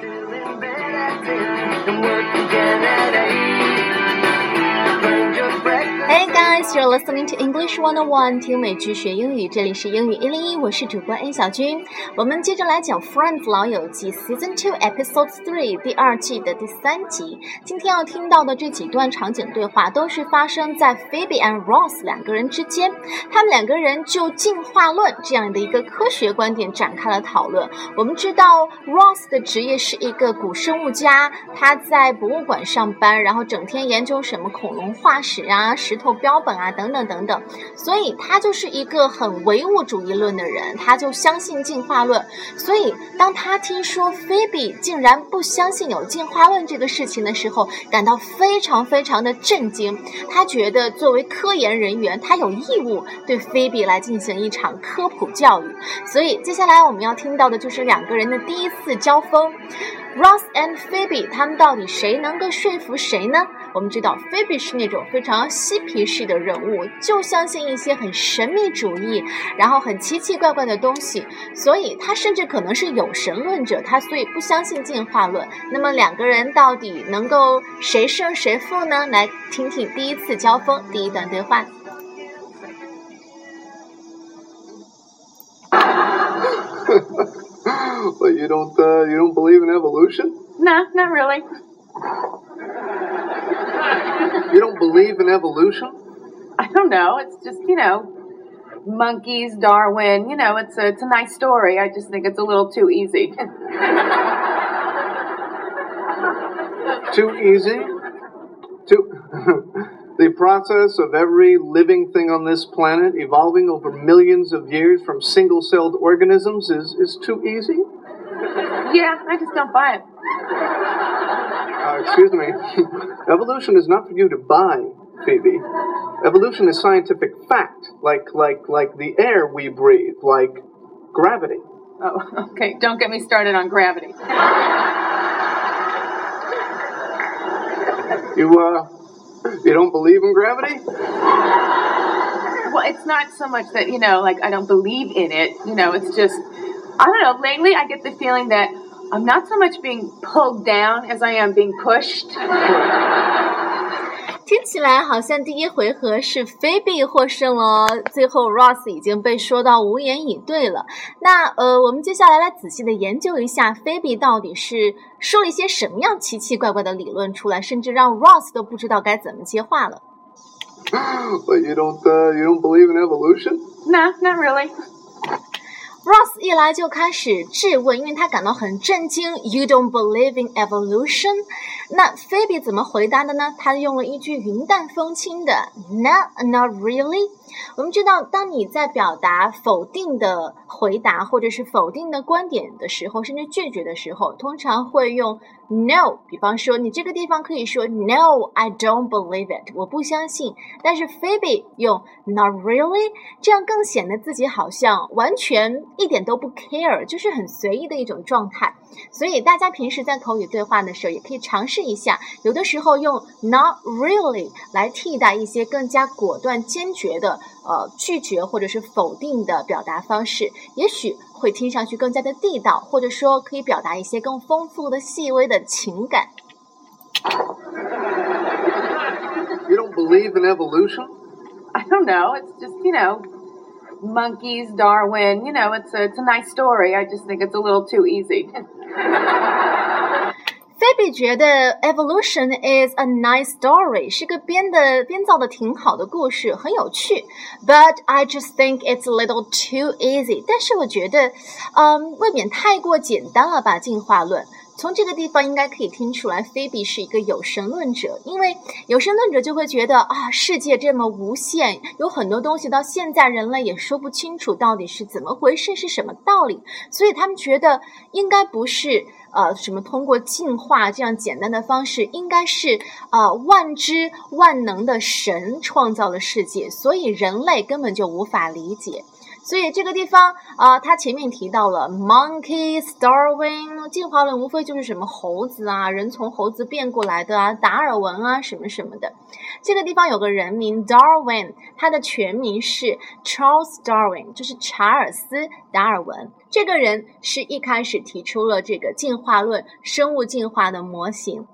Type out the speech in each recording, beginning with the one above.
to live. Listening to English One on One，听美剧学英语，这里是英语一零一，我是主播 N 小军。我们接着来讲《Friends 老友记》Season Two Episode Three 第二季的第三集。今天要听到的这几段场景对话，都是发生在 Phoebe and Ross 两个人之间。他们两个人就进化论这样的一个科学观点展开了讨论。我们知道 Ross 的职业是一个古生物家，他在博物馆上班，然后整天研究什么恐龙化石啊、石头标本啊等等等等，所以他就是一个很唯物主义论的人，他就相信进化论。所以当他听说菲比竟然不相信有进化论这个事情的时候，感到非常非常的震惊。他觉得作为科研人员，他有义务对菲比来进行一场科普教育。所以接下来我们要听到的就是两个人的第一次交锋。Ross and Phoebe，他们到底谁能够说服谁呢？我们知道 Phoebe 是那种非常嬉皮士的人物，就相信一些很神秘主义，然后很奇奇怪怪的东西，所以他甚至可能是有神论者，他所以不相信进化论。那么两个人到底能够谁胜谁负呢？来听听第一次交锋第一段对话。But you don't uh, you don't believe in evolution? Nah, not really. You don't believe in evolution? I don't know. It's just, you know, monkeys, Darwin. You know, it's a, it's a nice story. I just think it's a little too easy. Too easy? Too the process of every living thing on this planet evolving over millions of years from single-celled organisms is, is too easy? Yeah, I just don't buy it. Uh, excuse me. Evolution is not for you to buy, Phoebe. Evolution is scientific fact, like like like the air we breathe, like gravity. Oh, okay. Don't get me started on gravity. You uh you don't believe in gravity? Well, it's not so much that, you know, like I don't believe in it. You know, it's just, I don't know. Lately, I get the feeling that I'm not so much being pulled down as I am being pushed. 听起来好像第一回合是菲比获胜了，最后 Ross 已经被说到无言以对了。那呃，我们接下来来仔细的研究一下菲比到底是说了一些什么样奇奇怪怪的理论出来，甚至让 Ross 都不知道该怎么接话了。 But you don't uh, you don't believe in evolution? nah, not really. Ross 一来就开始质问，因为他感到很震惊。You don't believe in evolution？那 Phoebe 怎么回答的呢？他用了一句云淡风轻的 “No, not really”。我们知道，当你在表达否定的回答或者是否定的观点的时候，甚至拒绝的时候，通常会用 no。比方说，你这个地方可以说 “No, I don't believe it”，我不相信。但是 Phoebe 用 “Not really”，这样更显得自己好像完全一点都不 care，就是很随意的一种状态。所以大家平时在口语对话的时候，也可以尝试一下，有的时候用 “Not really” 来替代一些更加果断、坚决的。呃，拒绝或者是否定的表达方式，也许会听上去更加的地道，或者说可以表达一些更丰富的、细微的情感。You don't believe in evolution? I don't know. It's just, you know, monkeys, Darwin. You know, it's a, it's a nice story. I just think it's a little too easy. 菲比觉得 evolution is a nice story 是个编的编造的挺好的故事，很有趣。But I just think it's a little too easy。但是我觉得，嗯，未免太过简单了吧？进化论。从这个地方应该可以听出来，菲比是一个有神论者，因为有神论者就会觉得啊，世界这么无限，有很多东西到现在人类也说不清楚到底是怎么回事，是什么道理，所以他们觉得应该不是呃什么通过进化这样简单的方式，应该是呃万知万能的神创造了世界，所以人类根本就无法理解。所以这个地方啊，它前面提到了 monkeys, Darwin，进化论无非就是什么猴子啊，人从猴子变过来的啊，达尔文啊，什么什么的。这个地方有个人名 Darwin，他的全名是 Charles Darwin，就是查尔斯·达尔文。这个人是一开始提出了这个进化论、生物进化的模型。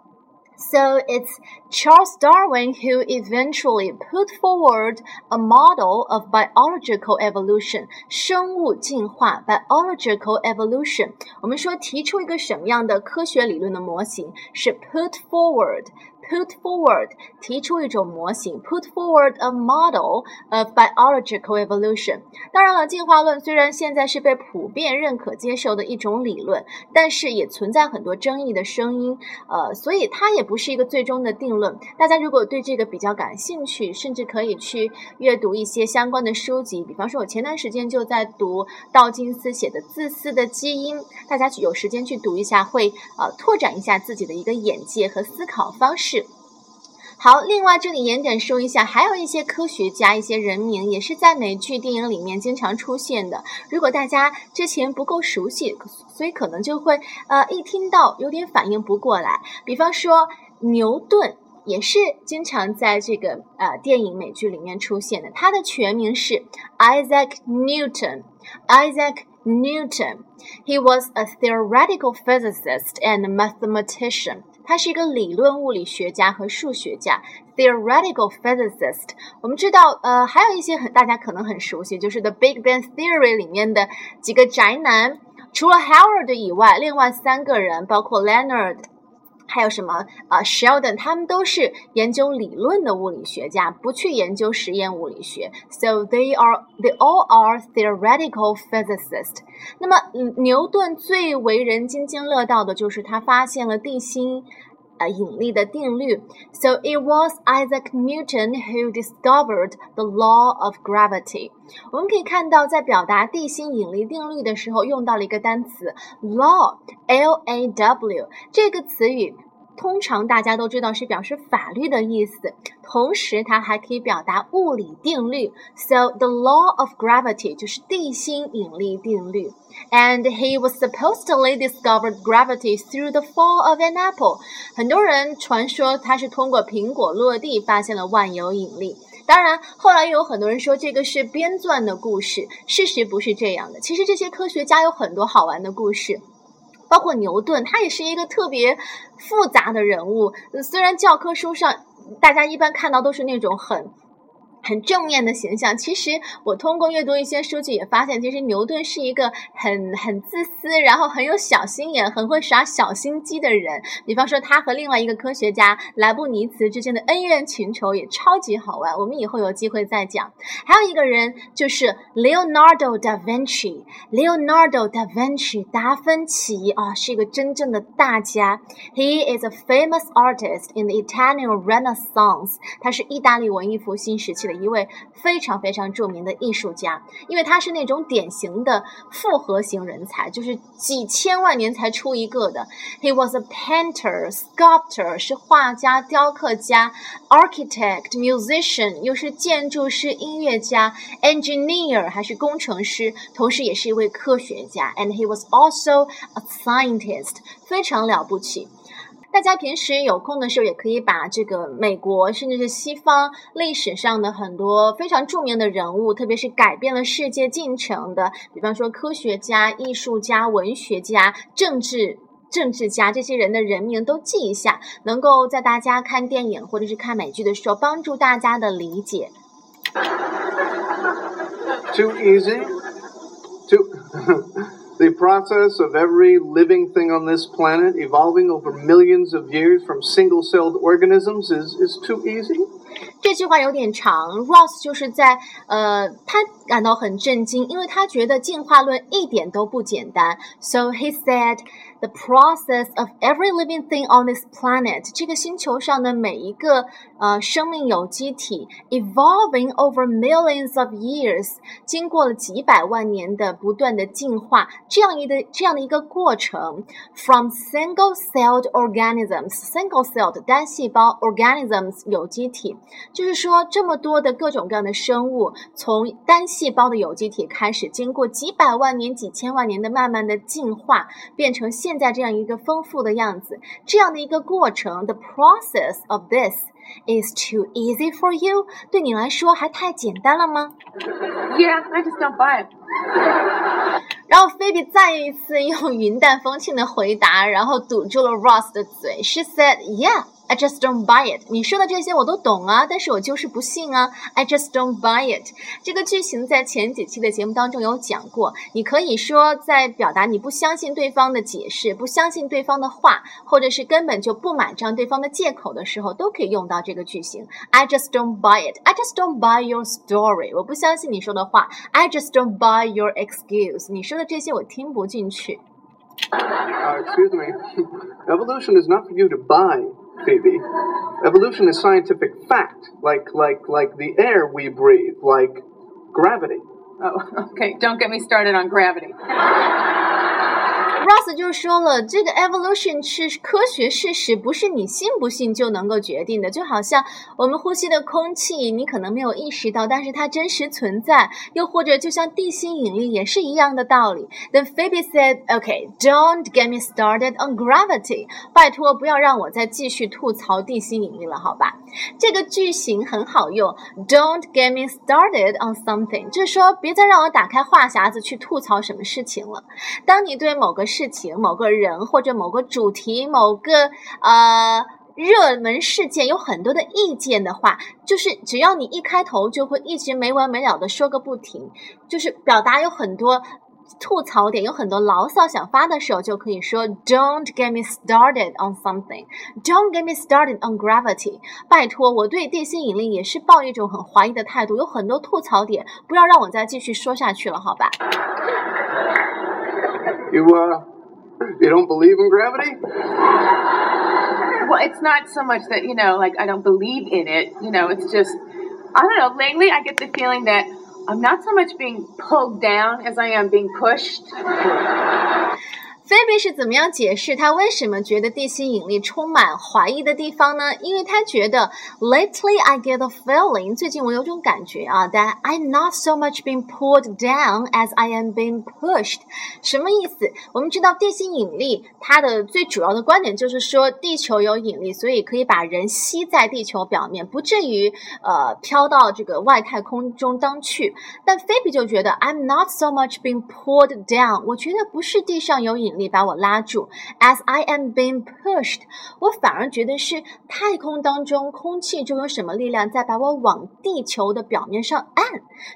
So it's Charles Darwin who eventually put forward a model of biological evolution，生物进化 biological evolution。我们说提出一个什么样的科学理论的模型是 put forward。 put forward 提出一种模型，put forward a model of biological evolution。当然了，进化论虽然现在是被普遍认可接受的一种理论，但是也存在很多争议的声音。呃，所以它也不是一个最终的定论。大家如果对这个比较感兴趣，甚至可以去阅读一些相关的书籍。比方说，我前段时间就在读道金斯写的《自私的基因》，大家有时间去读一下，会呃拓展一下自己的一个眼界和思考方式。好，另外这里严点说一下，还有一些科学家、一些人名也是在美剧、电影里面经常出现的。如果大家之前不够熟悉，所以可能就会呃一听到有点反应不过来。比方说牛顿也是经常在这个呃电影、美剧里面出现的。他的全名是 Isaac Newton。Isaac Newton. He was a theoretical physicist and mathematician. 他是一个理论物理学家和数学家，theoretical physicist。我们知道，呃，还有一些很大家可能很熟悉，就是《The Big Bang Theory》里面的几个宅男，除了 Howard 以外，另外三个人，包括 Leonard。还有什么啊？Sheldon 他们都是研究理论的物理学家，不去研究实验物理学。So they are they all are theoretical physicists。那么牛顿最为人津津乐道的就是他发现了地心呃引力的定律。So it was Isaac Newton who discovered the law of gravity。我们可以看到，在表达地心引力定律的时候，用到了一个单词 law，l a w 这个词语。 通常大家都知道是表示法律的意思，同时它还可以表达物理定律。So the law of gravity 就是地心引力定律。And he was supposedly discovered gravity through the fall of an apple。很多人传说他是通过苹果落地发现了万有引力。当然，后来又有很多人说这个是编撰的故事，事实不是这样的。其实这些科学家有很多好玩的故事。包括牛顿，他也是一个特别复杂的人物。虽然教科书上大家一般看到都是那种很。很正面的形象。其实我通过阅读一些书籍也发现，其实牛顿是一个很很自私，然后很有小心眼、很会耍小心机的人。比方说，他和另外一个科学家莱布尼茨之间的恩怨情仇也超级好玩。我们以后有机会再讲。还有一个人就是 Leonardo da Vinci，Leonardo da Vinci 达芬奇啊，是一个真正的大家。He is a famous artist in the Italian Renaissance。他是意大利文艺复兴时期的。一位非常非常著名的艺术家，因为他是那种典型的复合型人才，就是几千万年才出一个的。He was a painter, sculptor，是画家、雕刻家；architect, musician，又是建筑师、音乐家；engineer，还是工程师，同时也是一位科学家。And he was also a scientist，非常了不起。大家平时有空的时候，也可以把这个美国甚至是西方历史上的很多非常著名的人物，特别是改变了世界进程的，比方说科学家、艺术家、文学家、政治政治家这些人的人名都记一下，能够在大家看电影或者是看美剧的时候，帮助大家的理解。Too easy. Too. The process of every living thing on this planet evolving over millions of years from single celled organisms is, is too easy. 这句话有点长，Ross 就是在呃，他感到很震惊，因为他觉得进化论一点都不简单。So he said, the the process of every living thing on this planet，这个星球上的每一个 呃生命有机体 evolving over millions of years，经过了几百万年的不断的进化，这样一个这样的一个过程，from single-celled organisms，single-celled 单细胞 organisms 有机体，就是说这么多的各种各样的生物，从单细胞的有机体开始，经过几百万年、几千万年的慢慢的进化，变成现在这样一个丰富的样子，这样的一个过程，the process of this。Is too easy for you？对你来说还太简单了吗？Yeah, I just don't buy it. 然后菲比再一次用云淡风轻的回答，然后堵住了 Ross 的嘴。She said, "Yeah." I just don't buy it。你说的这些我都懂啊，但是我就是不信啊。I just don't buy it。这个句型在前几期的节目当中有讲过。你可以说在表达你不相信对方的解释，不相信对方的话，或者是根本就不买账对方的借口的时候，都可以用到这个句型。I just don't buy it。I just don't buy your story。我不相信你说的话。I just don't buy your excuse。你说的这些我听不进去。Uh, excuse me. Evolution is not for you to buy. Phoebe. Evolution is scientific fact, like like like the air we breathe, like gravity. Oh, okay. Don't get me started on gravity. Ross 就说了，这个 evolution 是科学事实，不是你信不信就能够决定的。就好像我们呼吸的空气，你可能没有意识到，但是它真实存在。又或者，就像地心引力也是一样的道理。Then Phoebe said, "Okay, don't get me started on gravity." 拜托，不要让我再继续吐槽地心引力了，好吧？这个句型很好用，Don't get me started on something，就是说别再让我打开话匣子去吐槽什么事情了。当你对某个事事情、某个人或者某个主题、某个呃热门事件有很多的意见的话，就是只要你一开头就会一直没完没了的说个不停，就是表达有很多吐槽点、有很多牢骚想发的时候，就可以说 Don't get me started on something. Don't get me started on gravity. 拜托，我对地心引力也是抱一种很怀疑的态度，有很多吐槽点，不要让我再继续说下去了，好吧？You uh, you don't believe in gravity? Well, it's not so much that you know, like I don't believe in it. You know, it's just I don't know. Lately, I get the feeling that I'm not so much being pulled down as I am being pushed. 菲比是怎么样解释他为什么觉得地心引力充满怀疑的地方呢？因为他觉得 lately I get a feeling，最近我有种感觉啊，that I'm not so much being pulled down as I am being pushed。什么意思？我们知道地心引力它的最主要的观点就是说地球有引力，所以可以把人吸在地球表面，不至于呃飘到这个外太空中当去。但菲比就觉得 I'm not so much being pulled down，我觉得不是地上有引。你把我拉住，as I am being pushed，我反而觉得是太空当中空气中有什么力量在把我往地球的表面上按，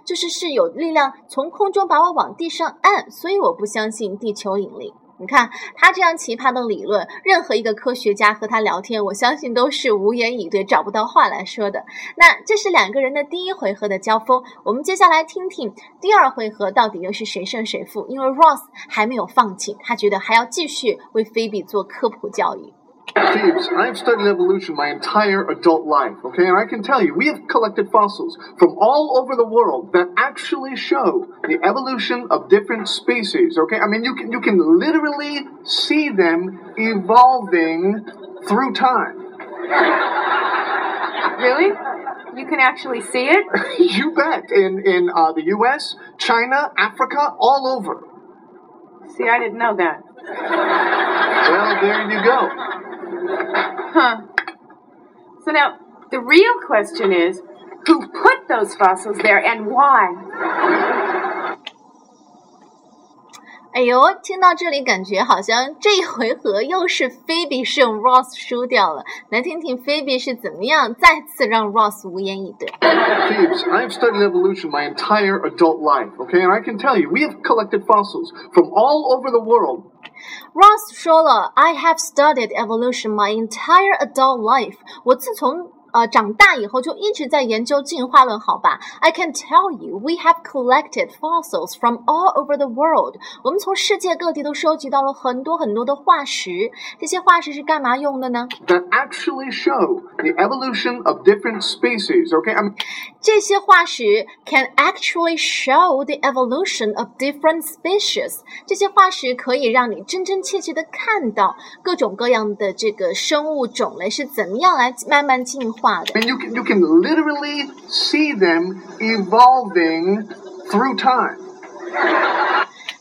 就是是有力量从空中把我往地上按，所以我不相信地球引力。你看他这样奇葩的理论，任何一个科学家和他聊天，我相信都是无言以对，找不到话来说的。那这是两个人的第一回合的交锋，我们接下来听听第二回合到底又是谁胜谁负。因为 Ross 还没有放弃，他觉得还要继续为菲比做科普教育。Thebes, I've studied evolution my entire adult life, okay? And I can tell you, we have collected fossils from all over the world that actually show the evolution of different species, okay? I mean, you can, you can literally see them evolving through time. Really? You can actually see it? you bet. In, in uh, the US, China, Africa, all over. See, I didn't know that. Well, there you go. Huh. So now, the real question is who put those fossils there and why? 哎呦，听到这里感觉好像这一回合又是菲比胜，Ross 输掉了。来听听菲比是怎么样再次让 Ross 无言以对。Thebes, I've studied evolution my entire adult life, okay? And I can tell you, we have collected fossils from all over the world. Ross 说了，I have studied evolution my entire adult life。我自从 呃长大以后就一直在研究进化论，好吧？I can tell you, we have collected fossils from all over the world。我们从世界各地都收集到了很多很多的化石。这些化石是干嘛用的呢？That actually show the evolution of different species. Okay, I mean, 这些化石 can actually show the evolution of different species。这些化石可以让你真真切切的看到各种各样的这个生物种类是怎么样来慢慢进化 的。And you can you can literally see them evolving through time.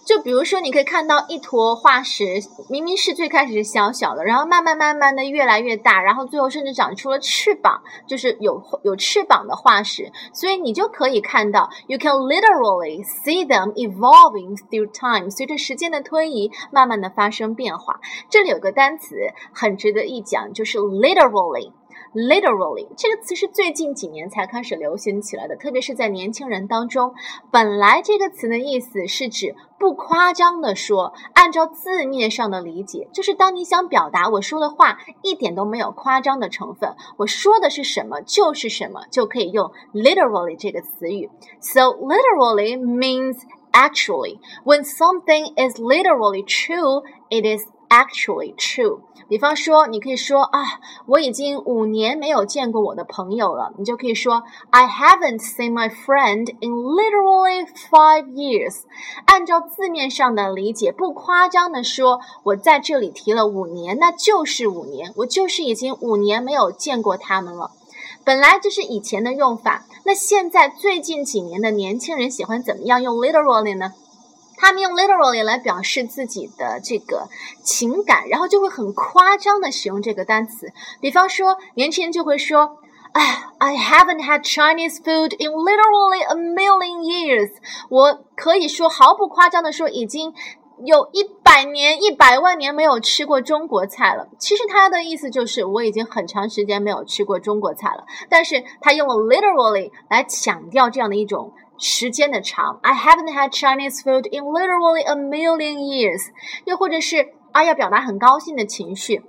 就比如说，你可以看到一坨化石，明明是最开始是小小的，然后慢慢慢慢的越来越大，然后最后甚至长出了翅膀，就是有有翅膀的化石。所以你就可以看到，you can literally see them evolving through time，随着时间的推移，慢慢的发生变化。这里有个单词很值得一讲，就是 literally。 Literally 这个词是最近几年才开始流行起来的，特别是在年轻人当中。本来这个词的意思是指不夸张的说，按照字面上的理解，就是当你想表达我说的话一点都没有夸张的成分，我说的是什么就是什么，就可以用 literally 这个词语。So literally means actually. When something is literally true, it is actually true。比方说，你可以说啊，我已经五年没有见过我的朋友了，你就可以说 I haven't seen my friend in literally five years。按照字面上的理解，不夸张的说，我在这里提了五年，那就是五年，我就是已经五年没有见过他们了。本来这是以前的用法，那现在最近几年的年轻人喜欢怎么样用 literally 呢？他们用 literally 来表示自己的这个情感，然后就会很夸张的使用这个单词。比方说，年轻人就会说：“哎，I haven't had Chinese food in literally a million years。”我可以说毫不夸张的说，已经有一百年、一百万年没有吃过中国菜了。其实他的意思就是我已经很长时间没有吃过中国菜了，但是他用了 literally 来强调这样的一种。时间的长，I haven't had Chinese food in literally a million years。又或者是啊，要表达很高兴的情绪，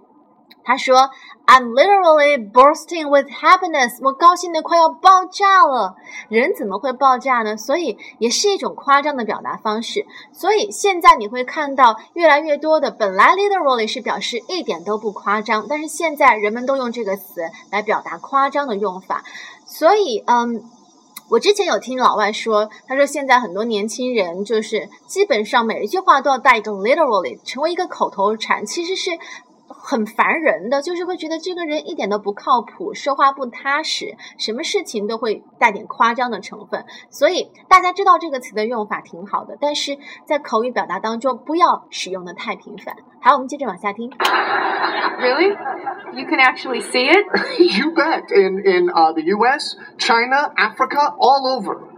他说，I'm literally bursting with happiness。我高兴的快要爆炸了。人怎么会爆炸呢？所以也是一种夸张的表达方式。所以现在你会看到越来越多的，本来 literally 是表示一点都不夸张，但是现在人们都用这个词来表达夸张的用法。所以，嗯。我之前有听老外说，他说现在很多年轻人就是基本上每一句话都要带一个 literally，成为一个口头禅，其实是很烦人的，就是会觉得这个人一点都不靠谱，说话不踏实，什么事情都会带点夸张的成分。所以大家知道这个词的用法挺好的，但是在口语表达当中不要使用的太频繁。好，我们接着往下听。Really? You can actually see it? you bet. In in uh, the U.S., China, Africa, all over.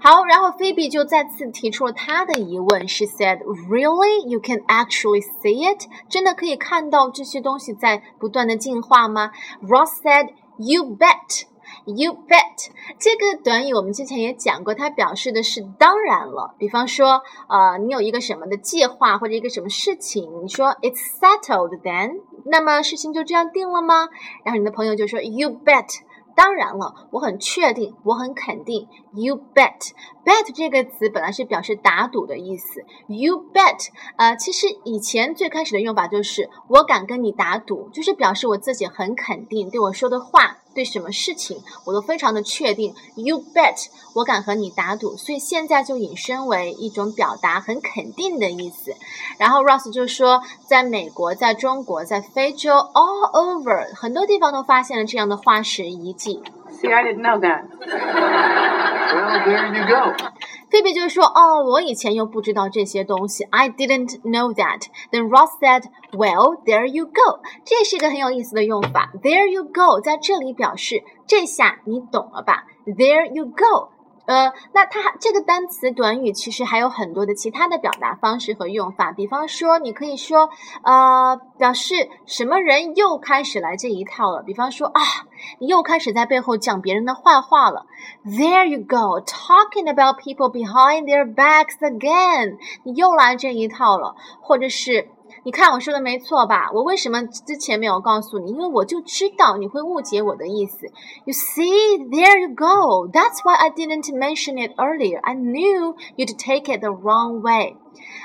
好，然后菲比就再次提出了她的疑问。She said, "Really? You can actually see it? 真的可以看到这些东西在不断的进化吗？Ross said, "You bet." You bet 这个短语我们之前也讲过，它表示的是当然了。比方说，呃，你有一个什么的计划或者一个什么事情，你说 It's settled then，那么事情就这样定了吗？然后你的朋友就说 You bet。当然了，我很确定，我很肯定。You bet，bet 这个词本来是表示打赌的意思。You bet，呃，其实以前最开始的用法就是我敢跟你打赌，就是表示我自己很肯定，对我说的话。对什么事情我都非常的确定，You bet，我敢和你打赌，所以现在就引申为一种表达很肯定的意思。然后 Ross 就说，在美国、在中国、在非洲，all over，很多地方都发现了这样的化石遗迹。See, I didn't know that. Well, there you go. 菲比就说：“哦，我以前又不知道这些东西，I didn't know that。” Then Ross said, "Well, there you go." 这是一个很有意思的用法，There you go，在这里表示这下你懂了吧？There you go。呃，那它这个单词短语其实还有很多的其他的表达方式和用法，比方说，你可以说，呃，表示什么人又开始来这一套了。比方说啊，你又开始在背后讲别人的坏话了。There you go, talking about people behind their backs again。你又来这一套了，或者是。你看我说的没错吧？我为什么之前没有告诉你？因为我就知道你会误解我的意思。You see, there you go. That's why I didn't mention it earlier. I knew you'd take it the wrong way.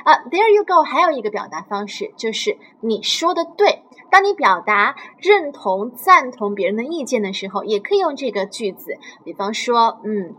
啊，there you go。还有一个表达方式就是你说的对。当你表达认同、赞同别人的意见的时候，也可以用这个句子。比方说，嗯。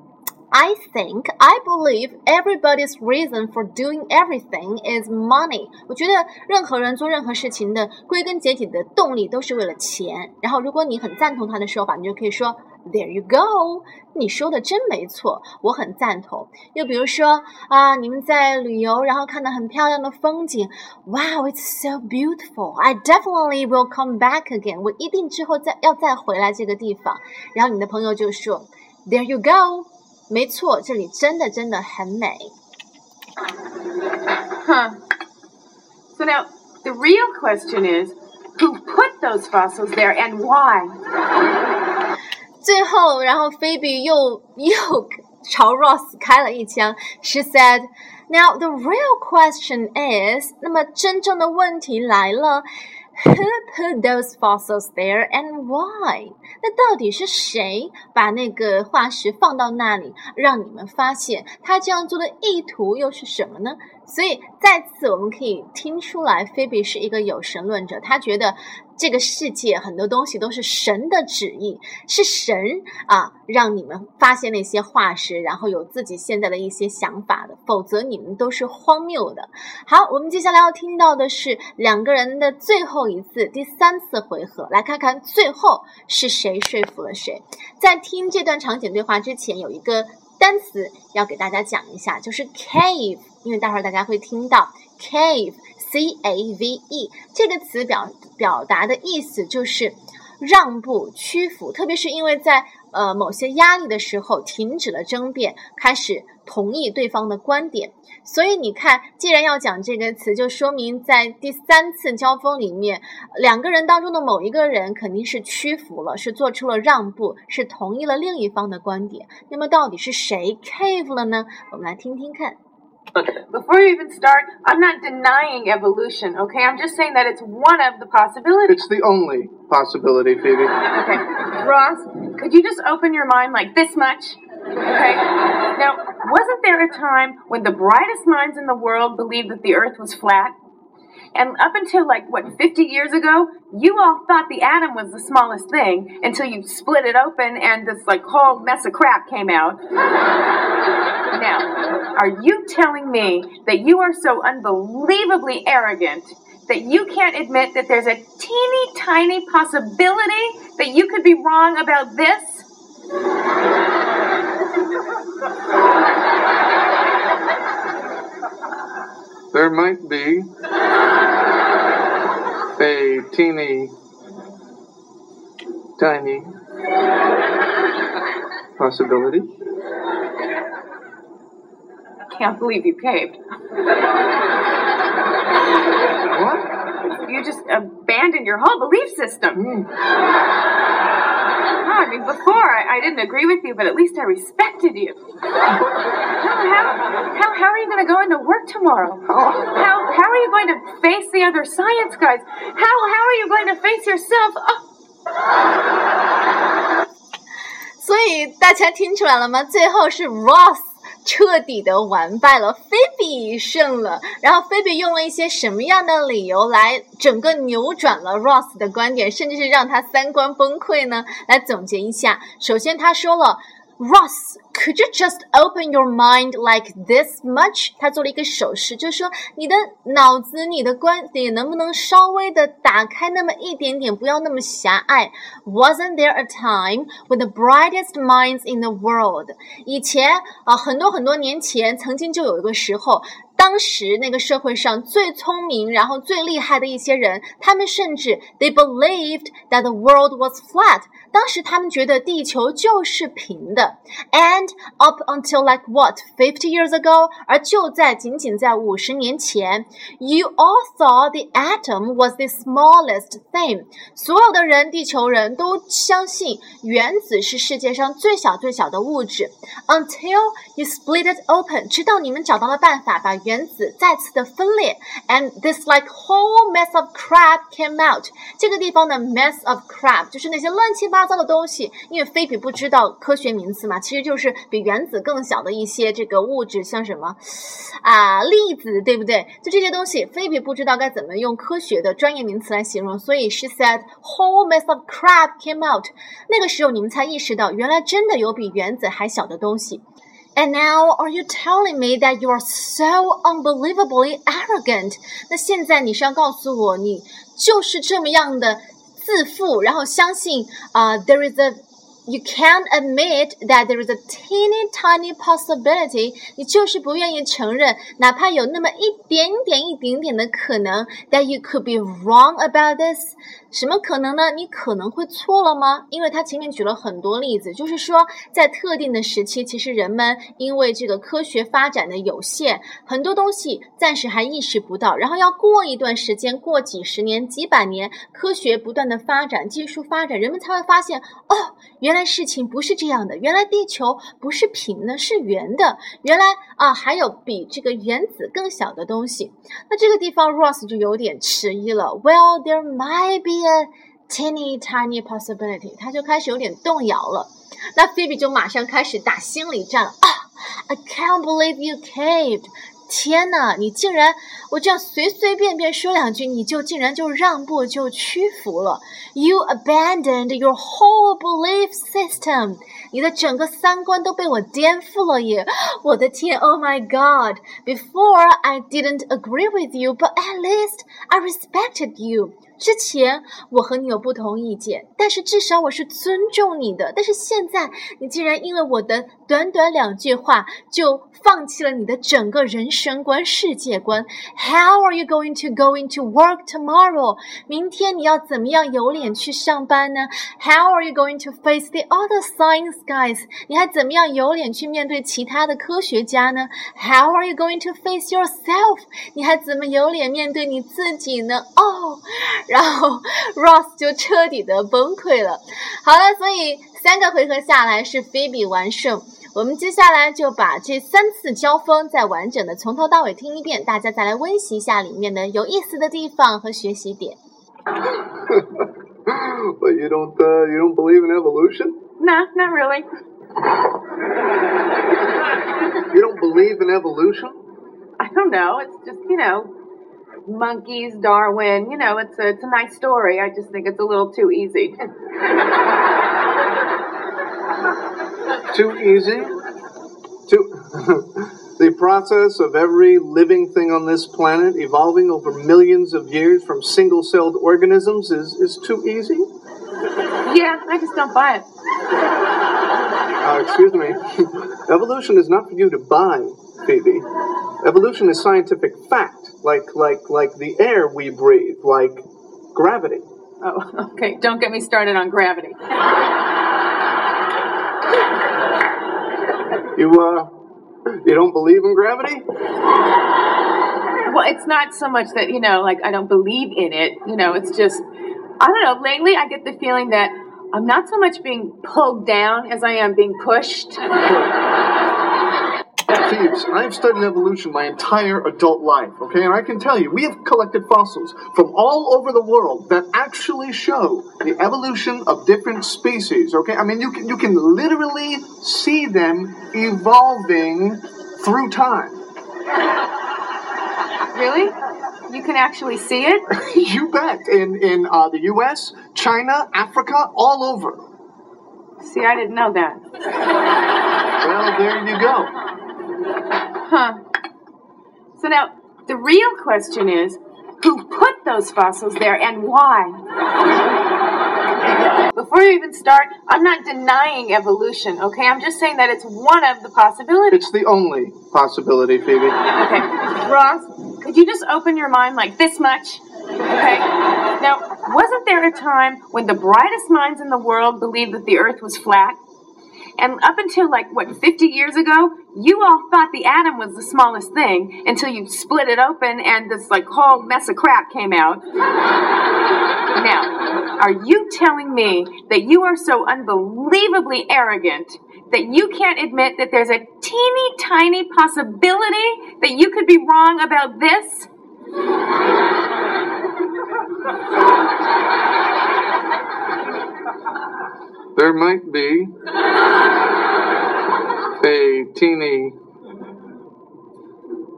I think, I believe everybody's reason for doing everything is money. 我觉得任何人做任何事情的归根结底的动力都是为了钱。然后，如果你很赞同他的说法，你就可以说 There you go，你说的真没错，我很赞同。又比如说啊，你们在旅游，然后看到很漂亮的风景，Wow, it's so beautiful. I definitely will come back again. 我一定之后再要再回来这个地方。然后你的朋友就说 There you go。没错，这里真的真的很美。Huh. So now the real question is, who put those fossils there and why? 最后，然后菲比又又朝 Ross 开了一枪。She said, "Now the real question is，那么真正的问题来了。” Who put those fossils there and why？那到底是谁把那个化石放到那里，让你们发现他这样做的意图又是什么呢？所以再次我们可以听出来，菲比是一个有神论者，他觉得。这个世界很多东西都是神的旨意，是神啊，让你们发现那些化石，然后有自己现在的一些想法的，否则你们都是荒谬的。好，我们接下来要听到的是两个人的最后一次、第三次回合，来看看最后是谁说服了谁。在听这段场景对话之前，有一个单词要给大家讲一下，就是 cave，因为待会儿大家会听到 cave。C A V E 这个词表表达的意思就是让步、屈服，特别是因为在呃某些压力的时候，停止了争辩，开始同意对方的观点。所以你看，既然要讲这个词，就说明在第三次交锋里面，两个人当中的某一个人肯定是屈服了，是做出了让步，是同意了另一方的观点。那么到底是谁 cave 了呢？我们来听听看。Before you even start, I'm not denying evolution, okay? I'm just saying that it's one of the possibilities. It's the only possibility, Phoebe. Okay. Ross, could you just open your mind like this much? Okay. Now, wasn't there a time when the brightest minds in the world believed that the earth was flat? And up until like, what, 50 years ago, you all thought the atom was the smallest thing until you split it open and this like whole mess of crap came out. now, are you telling me that you are so unbelievably arrogant that you can't admit that there's a teeny tiny possibility that you could be wrong about this? There might be a teeny tiny possibility Can't believe you caved. What? You just abandoned your whole belief system. Mm. I mean, before I, I, didn't agree with you, but at least I respected you. how, how, how are you going to go into work tomorrow? How, how are you going to face the other science guys? How, how are you going to face yourself? Oh. 所以大家听出来了吗？最后是 Ross 彻底的完败了，菲比胜了。然后菲比用了一些什么样的理由来整个扭转了 Ross 的观点，甚至是让他三观崩溃呢？来总结一下，首先他说了。Ross, could you just open your mind like this much？他做了一个手势，就是说你的脑子、你的观点能不能稍微的打开那么一点点，不要那么狭隘。Wasn't there a time when the brightest minds in the world？以前啊，很多很多年前，曾经就有一个时候。当时那个社会上最聪明，然后最厉害的一些人，他们甚至 they believed that the world was flat。当时他们觉得地球就是平的。And up until like what fifty years ago，而就在仅仅在五十年前，you all thought the atom was the smallest thing。所有的人，地球人都相信原子是世界上最小最小的物质。Until you split it open，直到你们找到了办法把原子再次的分裂，and this like whole mess of crap came out。这个地方的 mess of crap 就是那些乱七八糟的东西，因为菲比不知道科学名词嘛，其实就是比原子更小的一些这个物质，像什么啊粒子，对不对？就这些东西，菲比不知道该怎么用科学的专业名词来形容，所以 she said whole mess of crap came out。那个时候你们才意识到，原来真的有比原子还小的东西。And now, are you telling me that you are so unbelievably arrogant？那现在你是要告诉我，你就是这么样的自负，然后相信啊、uh,，there is a you can't admit that there is a teeny tiny possibility，你就是不愿意承认，哪怕有那么一点点、一点点的可能，that you could be wrong about this。什么可能呢？你可能会错了吗？因为他前面举了很多例子，就是说在特定的时期，其实人们因为这个科学发展的有限，很多东西暂时还意识不到，然后要过一段时间，过几十年、几百年，科学不断的发展，技术发展，人们才会发现，哦，原来事情不是这样的，原来地球不是平的，是圆的，原来啊还有比这个原子更小的东西。那这个地方 Ross 就有点迟疑了。Well, there might be a teeny tiny possibility，他就开始有点动摇了。那 Phoebe 就马上开始打心理战了啊！I can't believe you caved。天呐，你竟然我这样随随便便说两句，你就竟然就让步就屈服了。You abandoned your whole belief system，你的整个三观都被我颠覆了耶！我的天，Oh my God！Before I didn't agree with you，but at least I respected you。 之前我和你有不同意见，但是至少我是尊重你的。但是现在你竟然因为我的短短两句话就放弃了你的整个人生观、世界观。How are you going to go into work tomorrow？明天你要怎么样有脸去上班呢？How are you going to face the other science guys？你还怎么样有脸去面对其他的科学家呢？How are you going to face yourself？你还怎么有脸面对你自己呢？哦。然后 Ross 就彻底的崩溃了。好了，所以三个回合下来是 Phoebe 完胜。我们接下来就把这三次交锋再完整的从头到尾听一遍，大家再来温习一下里面的有意思的地方和学习点。but you don't uh, you don't believe in evolution? Nah, not really. You don't believe in evolution? I don't know. It's just, you know, monkeys, Darwin. You know, it's a, it's a nice story. I just think it's a little too easy. Too easy? Too the process of every living thing on this planet evolving over millions of years from single-celled organisms is, is too easy? yeah, I just don't buy it. Uh, excuse me. Evolution is not for you to buy, Phoebe. Evolution is scientific fact, like like like the air we breathe, like gravity. Oh, okay. Don't get me started on gravity. You uh, you don't believe in gravity? Well, it's not so much that, you know, like I don't believe in it. You know, it's just, I don't know. Lately, I get the feeling that I'm not so much being pulled down as I am being pushed. Thebes, I've studied evolution my entire adult life, okay? And I can tell you, we have collected fossils from all over the world that actually show the evolution of different species, okay? I mean, you can, you can literally see them evolving through time. really? You can actually see it? you bet. In, in uh, the US, China, Africa, all over. See, I didn't know that. Well, there you go. Huh. So now, the real question is who put those fossils there and why? Before you even start, I'm not denying evolution, okay? I'm just saying that it's one of the possibilities. It's the only possibility, Phoebe. Okay. Ross, could you just open your mind like this much? Okay. Now, wasn't there a time when the brightest minds in the world believed that the earth was flat? And up until like, what, 50 years ago, you all thought the atom was the smallest thing until you split it open and this like whole mess of crap came out. Now, are you telling me that you are so unbelievably arrogant that you can't admit that there's a teeny tiny possibility that you could be wrong about this? There might be a teeny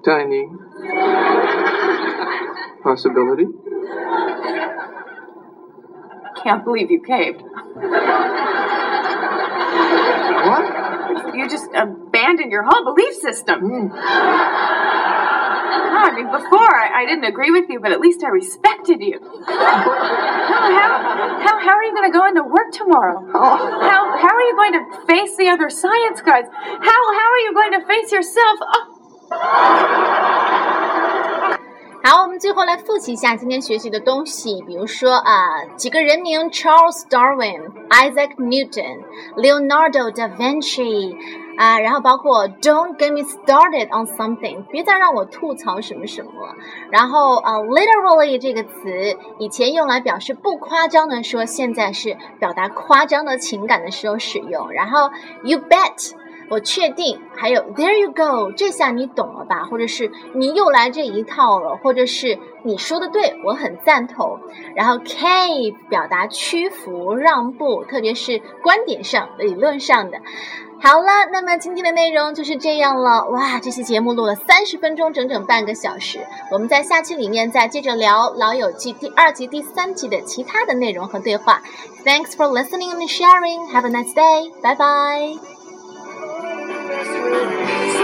tiny possibility. Can't believe you caved. What? You just abandoned your whole belief system. Hmm. No, I mean, before I, I didn't agree with you, but at least I respected you. No, how, how, how are you going to go into work tomorrow? How, how are you going to face the other science guys? How, how are you going to face yourself? Oh. 好，我们最后来复习一下今天学习的东西，比如说啊，几个人名：Charles Darwin、Isaac Newton、Leonardo da Vinci 啊，然后包括 Don't get me started on something，别再让我吐槽什么什么。然后啊，literally 这个词以前用来表示不夸张的说，现在是表达夸张的情感的时候使用。然后 You bet。我确定，还有 There you go，这下你懂了吧？或者是你又来这一套了，或者是你说的对，我很赞同。然后 cave 表达屈服、让步，特别是观点上、理论上的。好了，那么今天的内容就是这样了。哇，这期节目录了三十分钟，整整半个小时。我们在下期里面再接着聊《老友记》第二集、第三集的其他的内容和对话。Thanks for listening and sharing. Have a nice day. Bye bye. Someone else,